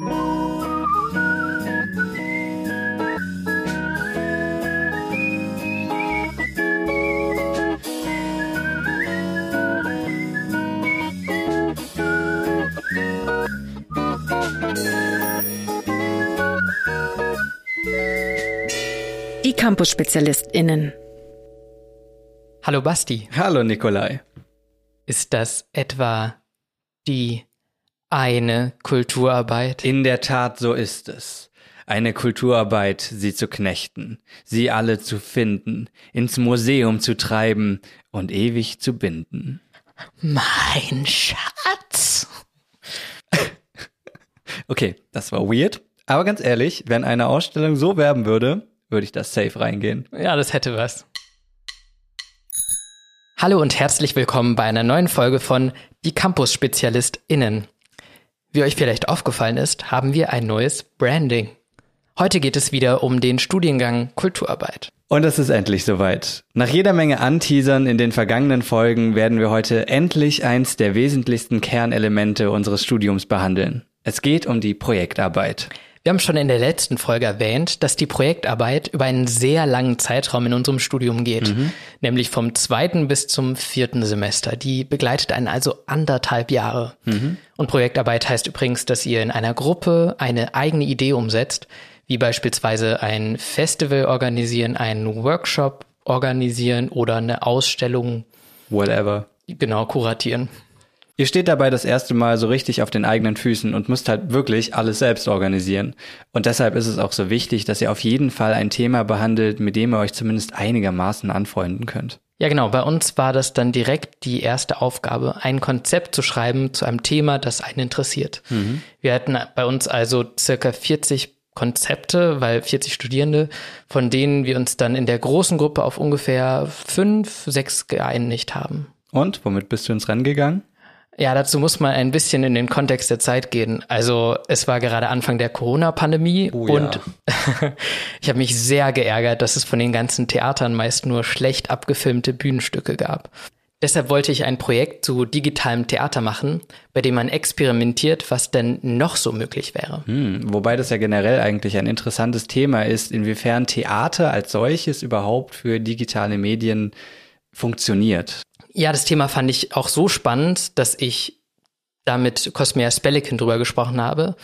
Die Campus-SpezialistInnen. Hallo Basti. Hallo Nikolai. Ist das etwa die eine Kulturarbeit? In der Tat, so ist es. Eine Kulturarbeit, sie zu knechten, sie alle zu finden, ins Museum zu treiben und ewig zu binden. Mein Schatz. okay, das war weird. Aber ganz ehrlich, wenn eine Ausstellung so werben würde, würde ich das safe reingehen. Ja, das hätte was. Hallo und herzlich willkommen bei einer neuen Folge von Die Campus-SpezialistInnen. Wie euch vielleicht aufgefallen ist, haben wir ein neues Branding. Heute geht es wieder um den Studiengang Kulturarbeit. Und es ist endlich soweit. Nach jeder Menge Anteasern in den vergangenen Folgen werden wir heute endlich eins der wesentlichsten Kernelemente unseres Studiums behandeln. Es geht um die Projektarbeit. Wir haben schon in der letzten Folge erwähnt, dass die Projektarbeit über einen sehr langen Zeitraum in unserem Studium geht, mhm. nämlich vom zweiten bis zum vierten Semester. Die begleitet einen also anderthalb Jahre. Mhm. Und Projektarbeit heißt übrigens, dass ihr in einer Gruppe eine eigene Idee umsetzt, wie beispielsweise ein Festival organisieren, einen Workshop organisieren oder eine Ausstellung. Whatever. Genau, kuratieren. Ihr steht dabei das erste Mal so richtig auf den eigenen Füßen und müsst halt wirklich alles selbst organisieren. Und deshalb ist es auch so wichtig, dass ihr auf jeden Fall ein Thema behandelt, mit dem ihr euch zumindest einigermaßen anfreunden könnt. Ja, genau. Bei uns war das dann direkt die erste Aufgabe, ein Konzept zu schreiben zu einem Thema, das einen interessiert. Mhm. Wir hatten bei uns also circa 40 Konzepte, weil 40 Studierende, von denen wir uns dann in der großen Gruppe auf ungefähr fünf, sechs geeinigt haben. Und womit bist du ins Rennen gegangen? Ja, dazu muss man ein bisschen in den Kontext der Zeit gehen. Also es war gerade Anfang der Corona-Pandemie oh, und ja. ich habe mich sehr geärgert, dass es von den ganzen Theatern meist nur schlecht abgefilmte Bühnenstücke gab. Deshalb wollte ich ein Projekt zu digitalem Theater machen, bei dem man experimentiert, was denn noch so möglich wäre. Hm, wobei das ja generell eigentlich ein interessantes Thema ist, inwiefern Theater als solches überhaupt für digitale Medien funktioniert. Ja, das Thema fand ich auch so spannend, dass ich da mit Cosmea Spelliken drüber gesprochen habe.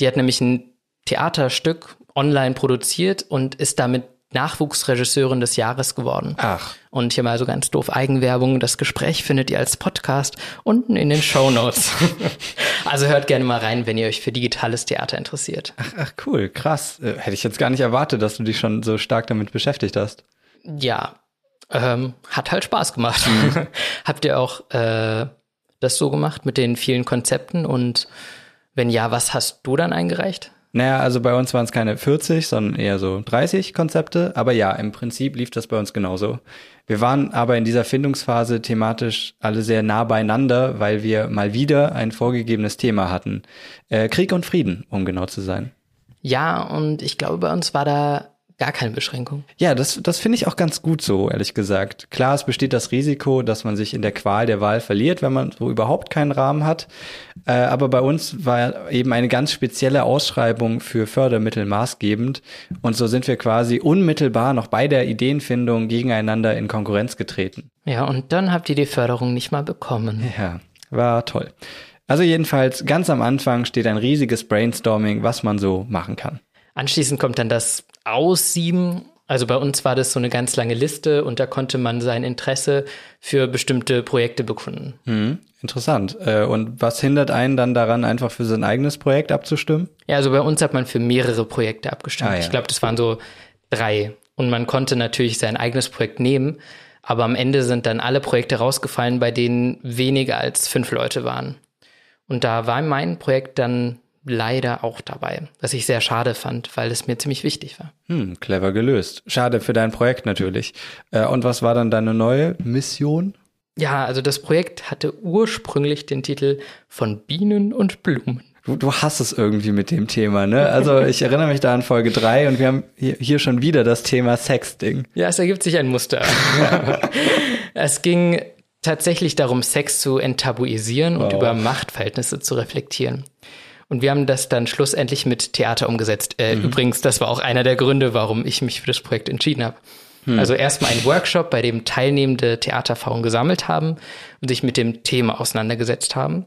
Die hat nämlich ein Theaterstück online produziert und ist damit Nachwuchsregisseurin des Jahres geworden. Ach. Und hier mal so ganz doof Eigenwerbung. Das Gespräch findet ihr als Podcast unten in den Show Notes. also hört gerne mal rein, wenn ihr euch für digitales Theater interessiert. Ach, ach cool, krass. Äh, hätte ich jetzt gar nicht erwartet, dass du dich schon so stark damit beschäftigt hast. Ja, ähm, hat halt Spaß gemacht. Mhm. Habt ihr auch äh, das so gemacht mit den vielen Konzepten? Und wenn ja, was hast du dann eingereicht? Naja, also bei uns waren es keine 40, sondern eher so 30 Konzepte. Aber ja, im Prinzip lief das bei uns genauso. Wir waren aber in dieser Findungsphase thematisch alle sehr nah beieinander, weil wir mal wieder ein vorgegebenes Thema hatten. Äh, Krieg und Frieden, um genau zu sein. Ja, und ich glaube, bei uns war da gar keine Beschränkung. Ja, das, das finde ich auch ganz gut so, ehrlich gesagt. Klar, es besteht das Risiko, dass man sich in der Qual der Wahl verliert, wenn man so überhaupt keinen Rahmen hat. Äh, aber bei uns war eben eine ganz spezielle Ausschreibung für Fördermittel maßgebend. Und so sind wir quasi unmittelbar noch bei der Ideenfindung gegeneinander in Konkurrenz getreten. Ja, und dann habt ihr die Förderung nicht mal bekommen. Ja, war toll. Also jedenfalls, ganz am Anfang steht ein riesiges Brainstorming, was man so machen kann. Anschließend kommt dann das aussieben. Also bei uns war das so eine ganz lange Liste und da konnte man sein Interesse für bestimmte Projekte bekunden. Mhm, interessant. Äh, und was hindert einen dann daran, einfach für sein eigenes Projekt abzustimmen? Ja, also bei uns hat man für mehrere Projekte abgestimmt. Ah, ja. Ich glaube, das waren so drei. Und man konnte natürlich sein eigenes Projekt nehmen, aber am Ende sind dann alle Projekte rausgefallen, bei denen weniger als fünf Leute waren. Und da war mein Projekt dann leider auch dabei, was ich sehr schade fand, weil es mir ziemlich wichtig war. Hm, clever gelöst. Schade für dein Projekt natürlich. Äh, und was war dann deine neue Mission? Ja, also das Projekt hatte ursprünglich den Titel von Bienen und Blumen. Du, du hast es irgendwie mit dem Thema, ne? Also ich erinnere mich da an Folge drei und wir haben hier, schon wieder das Thema Sexting. Ja, es ergibt sich ein Muster. es ging tatsächlich darum, Sex zu enttabuisieren und wow. über Machtverhältnisse zu reflektieren. Und wir haben das dann schlussendlich mit Theater umgesetzt. Äh, mhm. Übrigens, das war auch einer der Gründe, warum ich mich für das Projekt entschieden habe. Mhm. Also erstmal ein Workshop, bei dem Teilnehmende Theatererfahrung gesammelt haben und sich mit dem Thema auseinandergesetzt haben.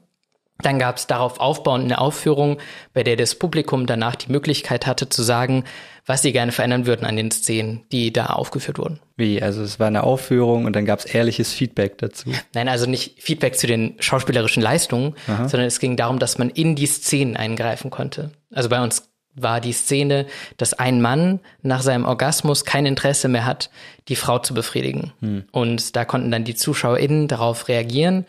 Dann gab es darauf aufbauend eine Aufführung, bei der das Publikum danach die Möglichkeit hatte zu sagen, was sie gerne verändern würden an den Szenen, die da aufgeführt wurden. Wie? Also es war eine Aufführung und dann gab es ehrliches Feedback dazu? Nein, also nicht Feedback zu den schauspielerischen Leistungen, Aha. sondern es ging darum, dass man in die Szenen eingreifen konnte. Also bei uns war die Szene, dass ein Mann nach seinem Orgasmus kein Interesse mehr hat, die Frau zu befriedigen. Hm. Und da konnten dann die ZuschauerInnen darauf reagieren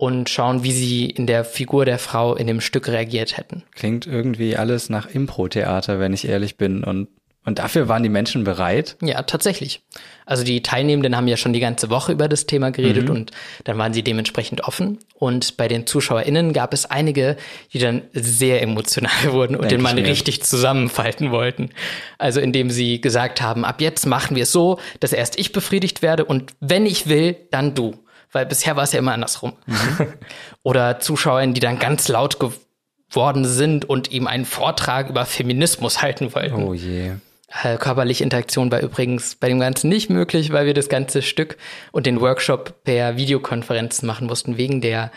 und schauen, wie sie in der Figur der Frau in dem Stück reagiert hätten. Klingt irgendwie alles nach Impro-Theater, wenn ich ehrlich bin. Und, und dafür waren die Menschen bereit? Ja, tatsächlich. Also die Teilnehmenden haben ja schon die ganze Woche über das Thema geredet mhm. und dann waren sie dementsprechend offen. Und bei den ZuschauerInnen gab es einige, die dann sehr emotional wurden und Denk den Mann richtig zusammenfalten wollten. Also indem sie gesagt haben, ab jetzt machen wir es so, dass erst ich befriedigt werde und wenn ich will, dann du weil bisher war es ja immer andersrum. Mhm. Oder Zuschauerinnen, die dann ganz laut geworden sind und ihm einen Vortrag über Feminismus halten wollten. Oh je. Äh, körperliche Interaktion war übrigens bei dem Ganzen nicht möglich, weil wir das ganze Stück und den Workshop per Videokonferenz machen mussten wegen der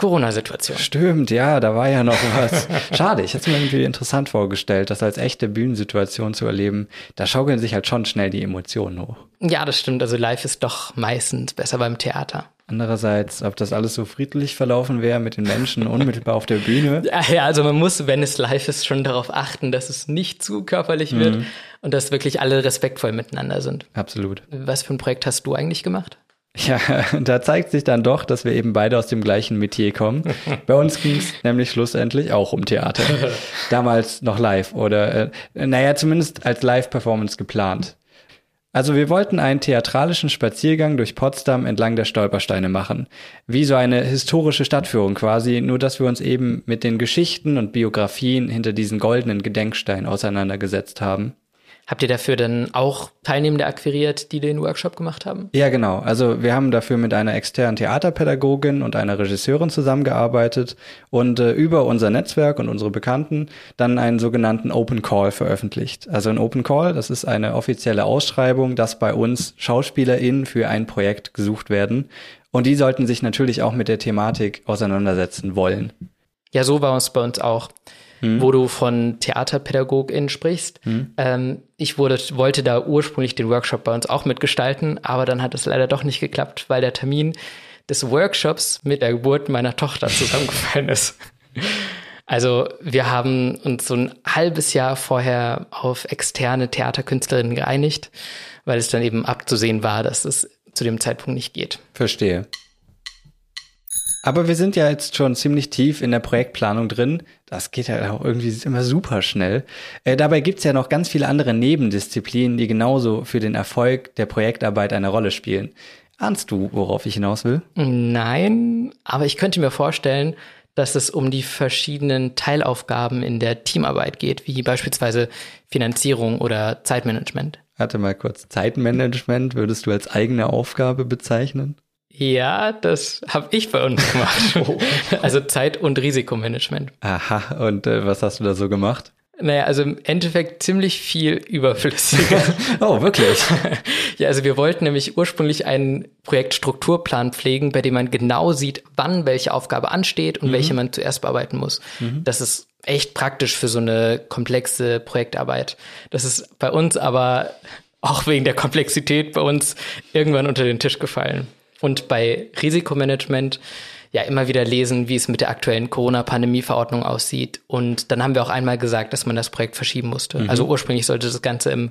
Corona-Situation. Stimmt, ja, da war ja noch was. Schade, ich hätte es mir irgendwie interessant vorgestellt, das als echte Bühnensituation zu erleben. Da schaukeln sich halt schon schnell die Emotionen hoch. Ja, das stimmt. Also live ist doch meistens besser beim Theater. Andererseits, ob das alles so friedlich verlaufen wäre mit den Menschen unmittelbar auf der Bühne. Ja, ja, also man muss, wenn es live ist, schon darauf achten, dass es nicht zu körperlich wird mhm. und dass wirklich alle respektvoll miteinander sind. Absolut. Was für ein Projekt hast du eigentlich gemacht? Ja, da zeigt sich dann doch, dass wir eben beide aus dem gleichen Metier kommen. Bei uns ging es nämlich schlussendlich auch um Theater. Damals noch live oder, äh, naja, zumindest als Live-Performance geplant. Also wir wollten einen theatralischen Spaziergang durch Potsdam entlang der Stolpersteine machen. Wie so eine historische Stadtführung quasi, nur dass wir uns eben mit den Geschichten und Biografien hinter diesen goldenen Gedenksteinen auseinandergesetzt haben. Habt ihr dafür dann auch Teilnehmende akquiriert, die den Workshop gemacht haben? Ja, genau. Also wir haben dafür mit einer externen Theaterpädagogin und einer Regisseurin zusammengearbeitet und äh, über unser Netzwerk und unsere Bekannten dann einen sogenannten Open Call veröffentlicht. Also ein Open Call, das ist eine offizielle Ausschreibung, dass bei uns SchauspielerInnen für ein Projekt gesucht werden. Und die sollten sich natürlich auch mit der Thematik auseinandersetzen wollen. Ja, so war es bei uns auch hm. wo du von TheaterpädagogInnen sprichst. Hm. Ähm, ich wurde, wollte da ursprünglich den Workshop bei uns auch mitgestalten, aber dann hat es leider doch nicht geklappt, weil der Termin des Workshops mit der Geburt meiner Tochter zusammengefallen ist. Also wir haben uns so ein halbes Jahr vorher auf externe Theaterkünstlerinnen geeinigt, weil es dann eben abzusehen war, dass es zu dem Zeitpunkt nicht geht. Verstehe. Aber wir sind ja jetzt schon ziemlich tief in der Projektplanung drin. Das geht ja auch irgendwie immer super schnell. Äh, dabei gibt's ja noch ganz viele andere Nebendisziplinen, die genauso für den Erfolg der Projektarbeit eine Rolle spielen. Ahnst du, worauf ich hinaus will? Nein, aber ich könnte mir vorstellen, dass es um die verschiedenen Teilaufgaben in der Teamarbeit geht, wie beispielsweise Finanzierung oder Zeitmanagement. Warte mal kurz. Zeitmanagement würdest du als eigene Aufgabe bezeichnen? Ja, das habe ich bei uns gemacht. Oh. Also Zeit- und Risikomanagement. Aha, und äh, was hast du da so gemacht? Naja, also im Endeffekt ziemlich viel überflüssiger. oh, wirklich? ja, also wir wollten nämlich ursprünglich einen Projektstrukturplan pflegen, bei dem man genau sieht, wann welche Aufgabe ansteht und mhm. welche man zuerst bearbeiten muss. Mhm. Das ist echt praktisch für so eine komplexe Projektarbeit. Das ist bei uns aber auch wegen der Komplexität bei uns irgendwann unter den Tisch gefallen und bei Risikomanagement ja immer wieder lesen, wie es mit der aktuellen Corona-Pandemie-Verordnung aussieht. Und dann haben wir auch einmal gesagt, dass man das Projekt verschieben musste. Mhm. Also ursprünglich sollte das Ganze im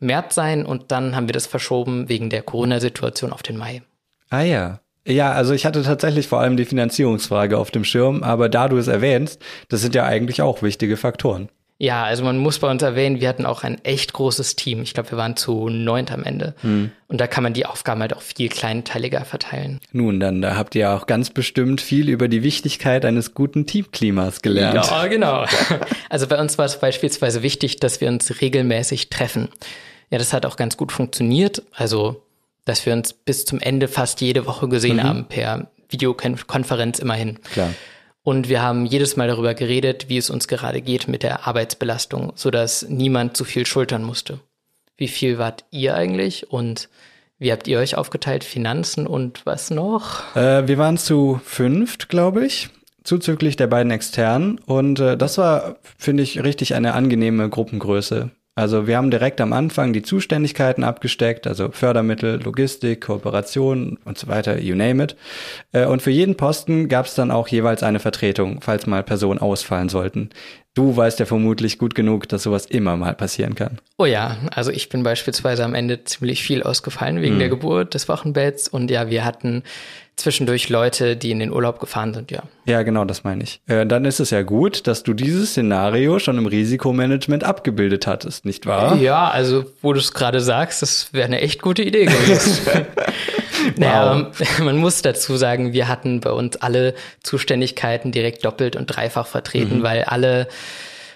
März sein und dann haben wir das verschoben wegen der Corona-Situation auf den Mai. Ah ja. Ja, also ich hatte tatsächlich vor allem die Finanzierungsfrage auf dem Schirm, aber da du es erwähnst, das sind ja eigentlich auch wichtige Faktoren. Ja, also man muss bei uns erwähnen, wir hatten auch ein echt großes Team. Ich glaube, wir waren zu neunt am Ende. Hm. Und da kann man die Aufgaben halt auch viel kleinteiliger verteilen. Nun, dann da habt ihr auch ganz bestimmt viel über die Wichtigkeit eines guten Teamklimas gelernt. Ja, genau. Also bei uns war es beispielsweise wichtig, dass wir uns regelmäßig treffen. Ja, das hat auch ganz gut funktioniert. Also, dass wir uns bis zum Ende fast jede Woche gesehen mhm. haben per Videokonferenz immerhin. Klar. Und wir haben jedes Mal darüber geredet, wie es uns gerade geht mit der Arbeitsbelastung, sodass niemand zu viel schultern musste. Wie viel wart ihr eigentlich und wie habt ihr euch aufgeteilt? Finanzen und was noch? Äh, wir waren zu fünft, glaube ich, zuzüglich der beiden externen. Und äh, das war, finde ich, richtig eine angenehme Gruppengröße. Also wir haben direkt am Anfang die Zuständigkeiten abgesteckt, also Fördermittel, Logistik, Kooperation und so weiter, you name it. Äh, und für jeden Posten gab es dann auch jeweils eine Vertretung, falls mal Personen ausfallen sollten. Du weißt ja vermutlich gut genug, dass sowas immer mal passieren kann. Oh ja, also ich bin beispielsweise am Ende ziemlich viel ausgefallen wegen mhm. der Geburt des Wochenbetts und ja, wir hatten zwischendurch Leute, die in den Urlaub gefahren sind, ja. Ja, genau, das meine ich. Äh, dann ist es ja gut, dass du dieses Szenario schon im Risikomanagement abgebildet hattest, nicht wahr? Ja, also wo du es gerade sagst, das wäre eine echt gute Idee gewesen. naja, man muss dazu sagen, wir hatten bei uns alle Zuständigkeiten direkt doppelt und dreifach vertreten, mhm. weil alle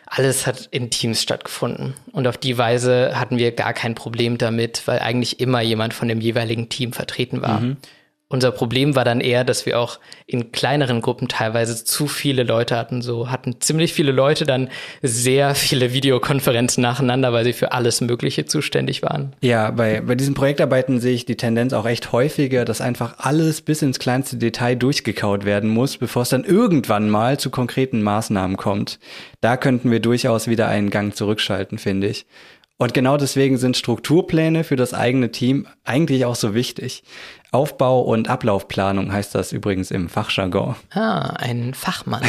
alles hat in Teams stattgefunden. Und auf die Weise hatten wir gar kein Problem damit, weil eigentlich immer jemand von dem jeweiligen Team vertreten war. Mhm. Unser Problem war dann eher, dass wir auch in kleineren Gruppen teilweise zu viele Leute hatten. So hatten ziemlich viele Leute dann sehr viele Videokonferenzen nacheinander, weil sie für alles Mögliche zuständig waren. Ja, bei, bei diesen Projektarbeiten sehe ich die Tendenz auch echt häufiger, dass einfach alles bis ins kleinste Detail durchgekaut werden muss, bevor es dann irgendwann mal zu konkreten Maßnahmen kommt. Da könnten wir durchaus wieder einen Gang zurückschalten, finde ich. Und genau deswegen sind Strukturpläne für das eigene Team eigentlich auch so wichtig. Aufbau- und Ablaufplanung heißt das übrigens im Fachjargon. Ah, ein Fachmann.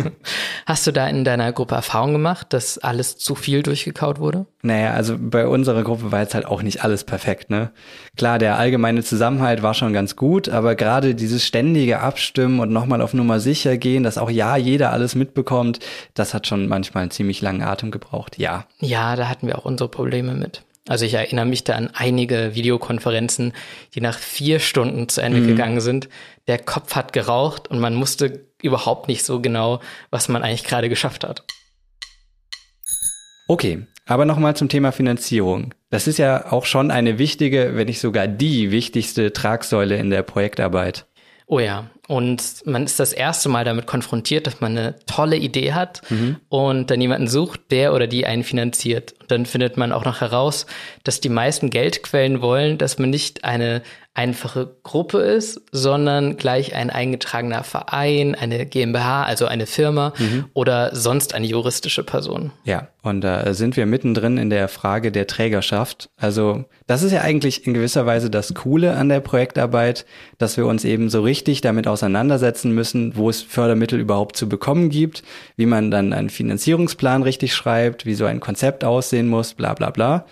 Hast du da in deiner Gruppe Erfahrung gemacht, dass alles zu viel durchgekaut wurde? Naja, also bei unserer Gruppe war jetzt halt auch nicht alles perfekt, ne? Klar, der allgemeine Zusammenhalt war schon ganz gut, aber gerade dieses ständige Abstimmen und nochmal auf Nummer sicher gehen, dass auch ja jeder alles mitbekommt, das hat schon manchmal einen ziemlich langen Atem gebraucht, ja. Ja, da hatten wir auch unsere Probleme mit. Also ich erinnere mich da an einige Videokonferenzen, die nach vier Stunden zu Ende mhm. gegangen sind. Der Kopf hat geraucht und man musste überhaupt nicht so genau, was man eigentlich gerade geschafft hat. Okay, aber nochmal zum Thema Finanzierung. Das ist ja auch schon eine wichtige, wenn nicht sogar die wichtigste Tragsäule in der Projektarbeit. Oh ja, und man ist das erste Mal damit konfrontiert, dass man eine tolle Idee hat mhm. und dann jemanden sucht, der oder die einen finanziert. Und dann findet man auch noch heraus, dass die meisten Geldquellen wollen, dass man nicht eine einfache Gruppe ist, sondern gleich ein eingetragener Verein, eine GmbH, also eine Firma mhm. oder sonst eine juristische Person. Ja, und da sind wir mittendrin in der Frage der Trägerschaft. Also das ist ja eigentlich in gewisser Weise das Coole an der Projektarbeit, dass wir uns eben so richtig damit auseinandersetzen müssen, wo es Fördermittel überhaupt zu bekommen gibt, wie man dann einen Finanzierungsplan richtig schreibt, wie so ein Konzept aussehen muss, bla bla bla.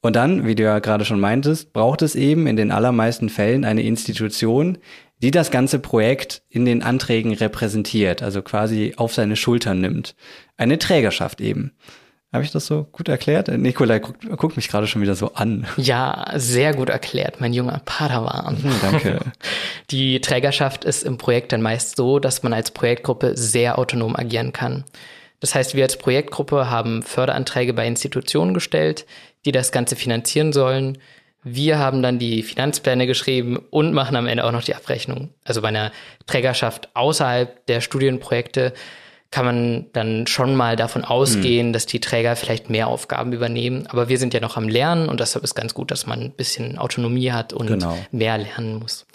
Und dann, wie du ja gerade schon meintest, braucht es eben in den allermeisten Fällen eine Institution, die das ganze Projekt in den Anträgen repräsentiert, also quasi auf seine Schultern nimmt. Eine Trägerschaft eben. Habe ich das so gut erklärt? Nikolai guckt, guckt mich gerade schon wieder so an. Ja, sehr gut erklärt, mein junger Padawan. Hm, danke. Die Trägerschaft ist im Projekt dann meist so, dass man als Projektgruppe sehr autonom agieren kann. Das heißt, wir als Projektgruppe haben Förderanträge bei Institutionen gestellt, die das Ganze finanzieren sollen. Wir haben dann die Finanzpläne geschrieben und machen am Ende auch noch die Abrechnung. Also bei einer Trägerschaft außerhalb der Studienprojekte kann man dann schon mal davon ausgehen, mhm. dass die Träger vielleicht mehr Aufgaben übernehmen. Aber wir sind ja noch am Lernen und deshalb ist ganz gut, dass man ein bisschen Autonomie hat und genau. mehr lernen muss.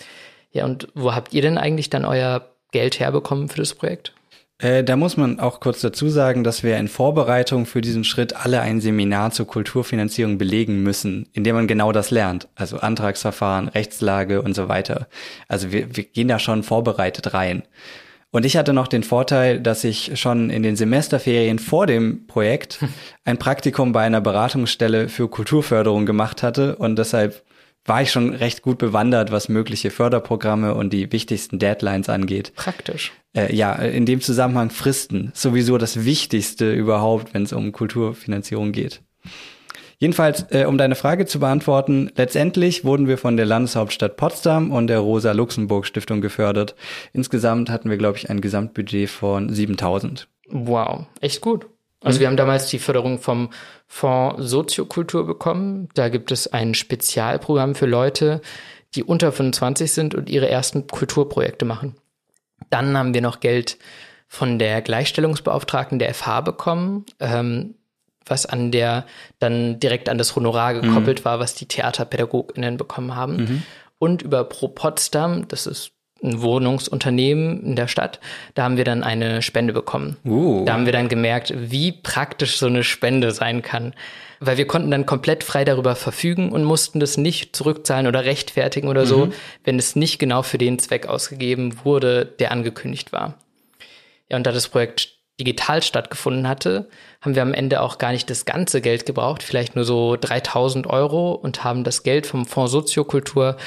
Ja, und wo habt ihr denn eigentlich dann euer Geld herbekommen für das Projekt? Äh, da muss man auch kurz dazu sagen, dass wir in Vorbereitung für diesen Schritt alle ein Seminar zur Kulturfinanzierung belegen müssen, in dem man genau das lernt. Also Antragsverfahren, Rechtslage und so weiter. Also wir, wir gehen da schon vorbereitet rein. Und ich hatte noch den Vorteil, dass ich schon in den Semesterferien vor dem Projekt ein Praktikum bei einer Beratungsstelle für Kulturförderung gemacht hatte und deshalb war ich schon recht gut bewandert, was mögliche Förderprogramme und die wichtigsten Deadlines angeht. Praktisch. Äh, ja, in dem Zusammenhang Fristen. Sowieso das Wichtigste überhaupt, wenn es um Kulturfinanzierung geht. Jedenfalls, äh, um deine Frage zu beantworten, letztendlich wurden wir von der Landeshauptstadt Potsdam und der Rosa-Luxemburg-Stiftung gefördert. Insgesamt hatten wir, glaube ich, ein Gesamtbudget von 7000. Wow, echt gut. Also mhm. wir haben damals die Förderung vom Fonds Soziokultur bekommen. Da gibt es ein Spezialprogramm für Leute, die unter 25 sind und ihre ersten Kulturprojekte machen. Dann haben wir noch Geld von der Gleichstellungsbeauftragten der FH bekommen, ähm, was an der dann direkt an das Honorar gekoppelt mhm. war, was die TheaterpädagogInnen bekommen haben. Mhm. Und über Pro Potsdam, das ist ein Wohnungsunternehmen in der Stadt, da haben wir dann eine Spende bekommen. Uh. Da haben wir dann gemerkt, wie praktisch so eine Spende sein kann. Weil wir konnten dann komplett frei darüber verfügen und mussten das nicht zurückzahlen oder rechtfertigen oder mhm. so, wenn es nicht genau für den Zweck ausgegeben wurde, der angekündigt war. Ja, und da das Projekt digital stattgefunden hatte, haben wir am Ende auch gar nicht das ganze Geld gebraucht, vielleicht nur so 3000 Euro und haben das Geld vom Fonds Soziokultur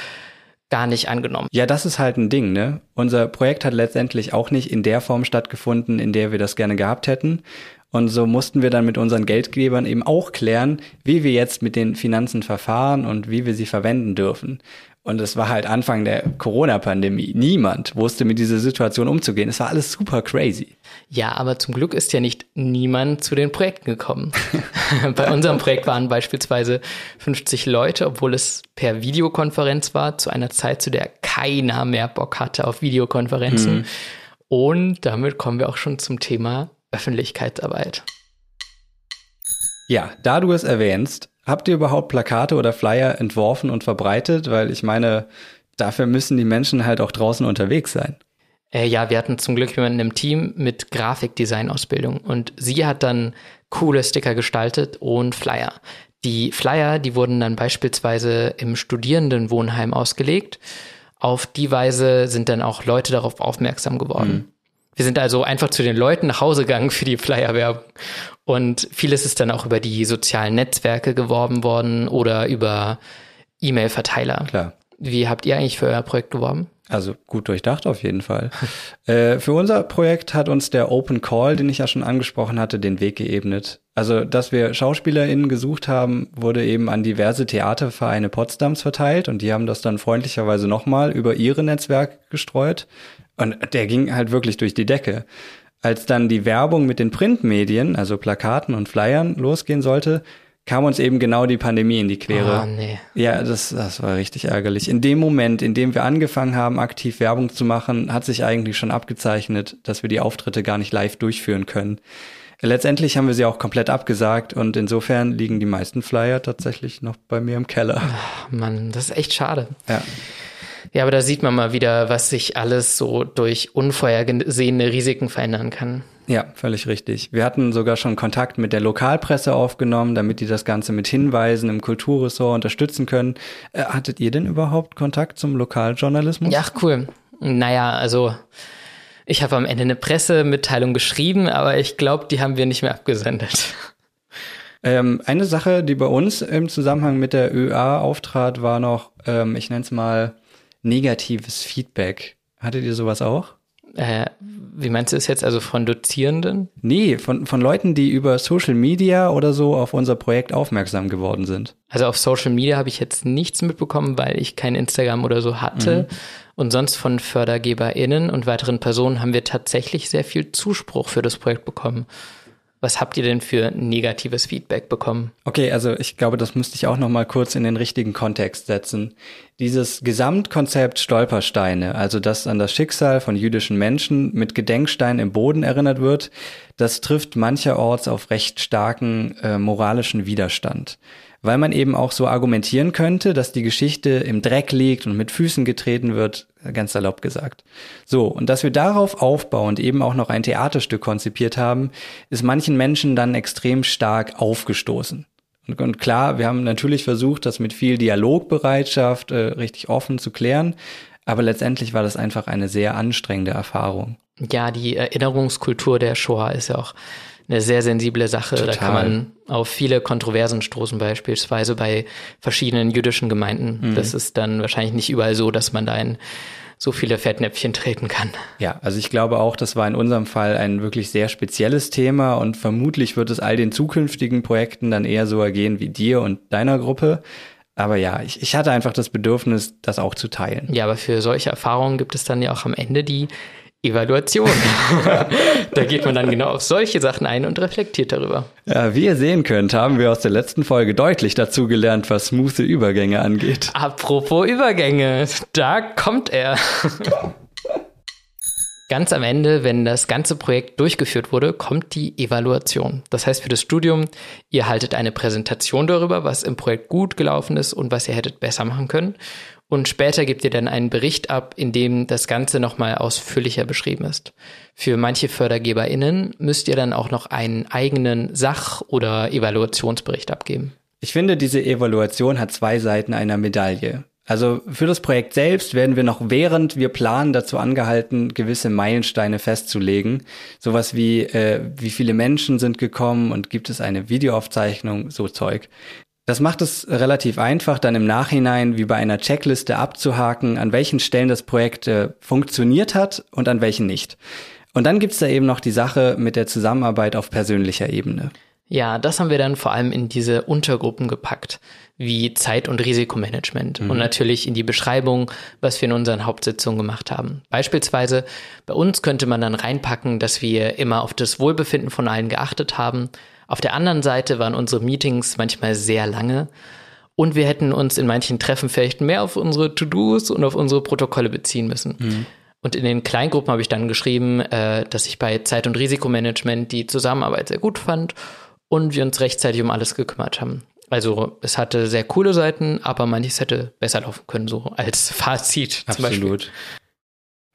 gar nicht angenommen. Ja, das ist halt ein Ding, ne? Unser Projekt hat letztendlich auch nicht in der Form stattgefunden, in der wir das gerne gehabt hätten. Und so mussten wir dann mit unseren Geldgebern eben auch klären, wie wir jetzt mit den Finanzen verfahren und wie wir sie verwenden dürfen. Und es war halt Anfang der Corona-Pandemie. Niemand wusste mit dieser Situation umzugehen. Es war alles super crazy. Ja, aber zum Glück ist ja nicht niemand zu den Projekten gekommen. Bei unserem Projekt waren beispielsweise 50 Leute, obwohl es per Videokonferenz war, zu einer Zeit, zu der keiner mehr Bock hatte auf Videokonferenzen. Mhm. Und damit kommen wir auch schon zum Thema Öffentlichkeitsarbeit. Ja, da du es erwähnst, Habt ihr überhaupt Plakate oder Flyer entworfen und verbreitet? Weil ich meine, dafür müssen die Menschen halt auch draußen unterwegs sein. Äh, ja, wir hatten zum Glück jemanden im Team mit Grafikdesign-Ausbildung und sie hat dann coole Sticker gestaltet und Flyer. Die Flyer, die wurden dann beispielsweise im Studierendenwohnheim ausgelegt. Auf die Weise sind dann auch Leute darauf aufmerksam geworden. Mhm. Wir sind also einfach zu den Leuten nach Hause gegangen für die Flyer-Werbung. Und vieles ist dann auch über die sozialen Netzwerke geworben worden oder über E-Mail-Verteiler. Klar. Wie habt ihr eigentlich für euer Projekt geworben? Also gut durchdacht auf jeden Fall. äh, für unser Projekt hat uns der Open Call, den ich ja schon angesprochen hatte, den Weg geebnet. Also, dass wir SchauspielerInnen gesucht haben, wurde eben an diverse Theatervereine Potsdams verteilt und die haben das dann freundlicherweise nochmal über ihre Netzwerke gestreut. Und der ging halt wirklich durch die Decke. Als dann die Werbung mit den Printmedien, also Plakaten und Flyern, losgehen sollte, kam uns eben genau die Pandemie in die Quere. Oh, nee. Ja, das, das war richtig ärgerlich. In dem Moment, in dem wir angefangen haben, aktiv Werbung zu machen, hat sich eigentlich schon abgezeichnet, dass wir die Auftritte gar nicht live durchführen können. Letztendlich haben wir sie auch komplett abgesagt und insofern liegen die meisten Flyer tatsächlich noch bei mir im Keller. Ach, Mann, das ist echt schade. Ja. Ja, aber da sieht man mal wieder, was sich alles so durch unvorhergesehene Risiken verändern kann. Ja, völlig richtig. Wir hatten sogar schon Kontakt mit der Lokalpresse aufgenommen, damit die das Ganze mit Hinweisen im Kulturressort unterstützen können. Äh, hattet ihr denn überhaupt Kontakt zum Lokaljournalismus? Ja, cool. Naja, also ich habe am Ende eine Pressemitteilung geschrieben, aber ich glaube, die haben wir nicht mehr abgesendet. Ähm, eine Sache, die bei uns im Zusammenhang mit der ÖA auftrat, war noch, ähm, ich nenne es mal, negatives Feedback. Hattet ihr sowas auch? Äh, wie meinst du es jetzt? Also von Dozierenden? Nee, von, von Leuten, die über Social Media oder so auf unser Projekt aufmerksam geworden sind. Also auf Social Media habe ich jetzt nichts mitbekommen, weil ich kein Instagram oder so hatte. Mhm. Und sonst von FördergeberInnen und weiteren Personen haben wir tatsächlich sehr viel Zuspruch für das Projekt bekommen. Was habt ihr denn für negatives Feedback bekommen? Okay, also ich glaube, das müsste ich auch noch mal kurz in den richtigen Kontext setzen. Dieses Gesamtkonzept Stolpersteine, also dass an das Schicksal von jüdischen Menschen mit Gedenksteinen im Boden erinnert wird, das trifft mancherorts auf recht starken äh, moralischen Widerstand weil man eben auch so argumentieren könnte, dass die Geschichte im Dreck liegt und mit Füßen getreten wird, ganz salopp gesagt. So, und dass wir darauf aufbauend eben auch noch ein Theaterstück konzipiert haben, ist manchen Menschen dann extrem stark aufgestoßen. Und, und klar, wir haben natürlich versucht, das mit viel Dialogbereitschaft äh, richtig offen zu klären, aber letztendlich war das einfach eine sehr anstrengende Erfahrung. Ja, die Erinnerungskultur der Shoah ist ja auch eine sehr sensible Sache. Total. Da kann man auf viele Kontroversen stoßen, beispielsweise bei verschiedenen jüdischen Gemeinden. Mhm. Das ist dann wahrscheinlich nicht überall so, dass man da in so viele Fettnäpfchen treten kann. Ja, also ich glaube auch, das war in unserem Fall ein wirklich sehr spezielles Thema und vermutlich wird es all den zukünftigen Projekten dann eher so ergehen wie dir und deiner Gruppe. Aber ja, ich, ich hatte einfach das Bedürfnis, das auch zu teilen. Ja, aber für solche Erfahrungen gibt es dann ja auch am Ende die Evaluation. da geht man dann genau auf solche Sachen ein und reflektiert darüber. Ja, wie ihr sehen könnt, haben wir aus der letzten Folge deutlich dazu gelernt, was smooth Übergänge angeht. Apropos Übergänge, da kommt er. Ganz am Ende, wenn das ganze Projekt durchgeführt wurde, kommt die Evaluation. Das heißt für das Studium, ihr haltet eine Präsentation darüber, was im Projekt gut gelaufen ist und was ihr hättet besser machen können. Und später gebt ihr dann einen Bericht ab, in dem das Ganze nochmal ausführlicher beschrieben ist. Für manche FördergeberInnen müsst ihr dann auch noch einen eigenen Sach- oder Evaluationsbericht abgeben. Ich finde, diese Evaluation hat zwei Seiten einer Medaille. Also für das Projekt selbst werden wir noch während wir planen dazu angehalten, gewisse Meilensteine festzulegen. Sowas wie, äh, wie viele Menschen sind gekommen und gibt es eine Videoaufzeichnung, so Zeug. Das macht es relativ einfach, dann im Nachhinein wie bei einer Checkliste abzuhaken, an welchen Stellen das Projekt äh, funktioniert hat und an welchen nicht. Und dann gibt's da eben noch die Sache mit der Zusammenarbeit auf persönlicher Ebene. Ja, das haben wir dann vor allem in diese Untergruppen gepackt, wie Zeit- und Risikomanagement mhm. und natürlich in die Beschreibung, was wir in unseren Hauptsitzungen gemacht haben. Beispielsweise bei uns könnte man dann reinpacken, dass wir immer auf das Wohlbefinden von allen geachtet haben. Auf der anderen Seite waren unsere Meetings manchmal sehr lange und wir hätten uns in manchen Treffen vielleicht mehr auf unsere To-Dos und auf unsere Protokolle beziehen müssen. Mhm. Und in den Kleingruppen habe ich dann geschrieben, äh, dass ich bei Zeit- und Risikomanagement die Zusammenarbeit sehr gut fand und wir uns rechtzeitig um alles gekümmert haben. Also es hatte sehr coole Seiten, aber manches hätte besser laufen können, so als Fazit. Absolut.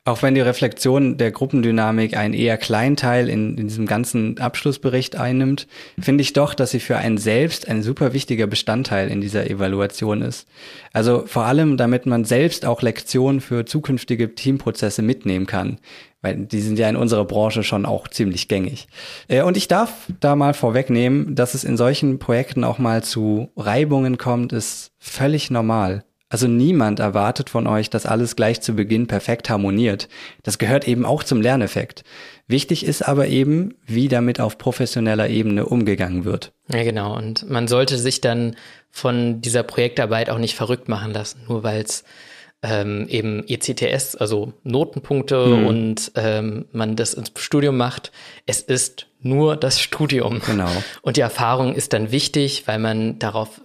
Auch wenn die Reflexion der Gruppendynamik einen eher kleinen Teil in, in, diesem ganzen Abschlussbericht einnimmt, finde ich doch, dass sie für einen selbst ein super wichtiger Bestandteil in dieser Evaluation ist. Also vor allem, damit man selbst auch Lektionen für zukünftige Teamprozesse mitnehmen kann. Weil die sind ja in unserer Branche schon auch ziemlich gängig. Äh, und ich darf da mal vorwegnehmen, dass es in solchen Projekten auch mal zu Reibungen kommt, ist völlig normal. Also niemand erwartet von euch, dass alles gleich zu Beginn perfekt harmoniert. Das gehört eben auch zum Lerneffekt. Wichtig ist aber eben, wie damit auf professioneller Ebene umgegangen wird. Ja, genau. Und man sollte sich dann von dieser Projektarbeit auch nicht verrückt machen lassen, nur weil es ähm, eben ECTS, also Notenpunkte mhm. und ähm, man das ins Studium macht. Es ist nur das Studium. Genau. Und die Erfahrung ist dann wichtig, weil man darauf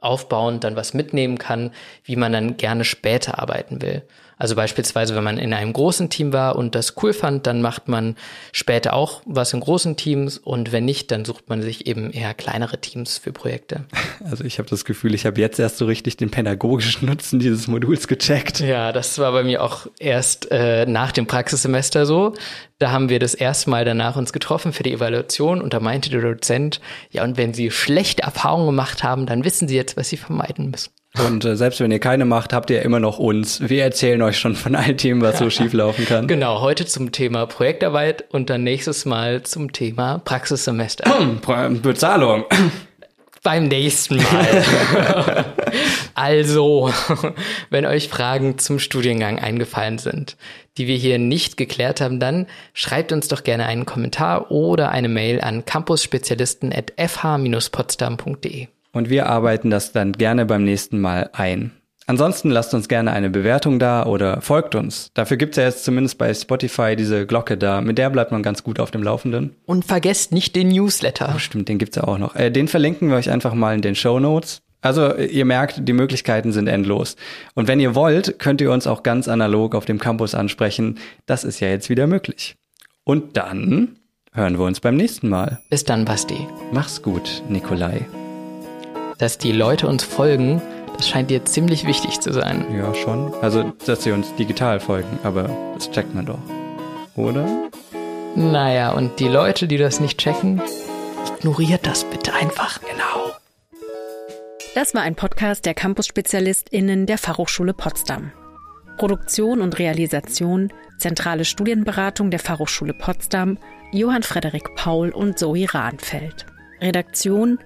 aufbauend dann was mitnehmen kann, wie man dann gerne später arbeiten will. Also beispielsweise, wenn man in einem großen Team war und das cool fand, dann macht man später auch was in großen Teams und wenn nicht, dann sucht man sich eben eher kleinere Teams für Projekte. Also ich habe das Gefühl, ich habe jetzt erst so richtig den pädagogischen Nutzen dieses Moduls gecheckt. Ja, das war bei mir auch erst äh, nach dem Praxissemester so. Da haben wir das erste Mal danach uns getroffen für die Evaluation und da meinte der Dozent, ja, und wenn Sie schlechte Erfahrungen gemacht haben, dann wissen Sie jetzt, was Sie vermeiden müssen. Und äh, selbst wenn ihr keine macht, habt ihr immer noch uns. Wir erzählen euch schon von allen Themen, was so schief laufen kann. Genau, heute zum Thema Projektarbeit und dann nächstes Mal zum Thema Praxissemester. Bezahlung. Beim nächsten Mal. also, wenn euch Fragen zum Studiengang eingefallen sind, die wir hier nicht geklärt haben, dann schreibt uns doch gerne einen Kommentar oder eine Mail an campusspezialisten.fh-potsdam.de. Und wir arbeiten das dann gerne beim nächsten Mal ein. Ansonsten lasst uns gerne eine Bewertung da oder folgt uns. Dafür gibt's ja jetzt zumindest bei Spotify diese Glocke da. Mit der bleibt man ganz gut auf dem Laufenden. Und vergesst nicht den Newsletter. Oh, stimmt, den gibt's ja auch noch. Äh, den verlinken wir euch einfach mal in den Show Notes. Also ihr merkt, die Möglichkeiten sind endlos. Und wenn ihr wollt, könnt ihr uns auch ganz analog auf dem Campus ansprechen. Das ist ja jetzt wieder möglich. Und dann hören wir uns beim nächsten Mal. Bis dann, Basti. Mach's gut, Nikolai. Dass die Leute uns folgen, das scheint dir ziemlich wichtig zu sein. Ja, schon. Also, dass sie uns digital folgen, aber das checkt man doch. Oder? Naja, und die Leute, die das nicht checken, ignoriert das bitte einfach. Genau. Das war ein Podcast der Campus-SpezialistInnen der Fachhochschule Potsdam. Produktion und Realisation, zentrale Studienberatung der Fachhochschule Potsdam, Johann Frederik Paul und Zoe Rahnfeld. Redaktion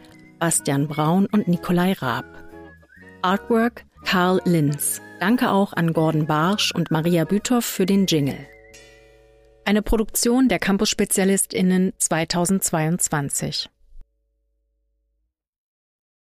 Bastian Braun und Nikolai Raab. Artwork Karl Linz. Danke auch an Gordon Barsch und Maria Büthoff für den Jingle. Eine Produktion der Campus-SpezialistInnen 2022.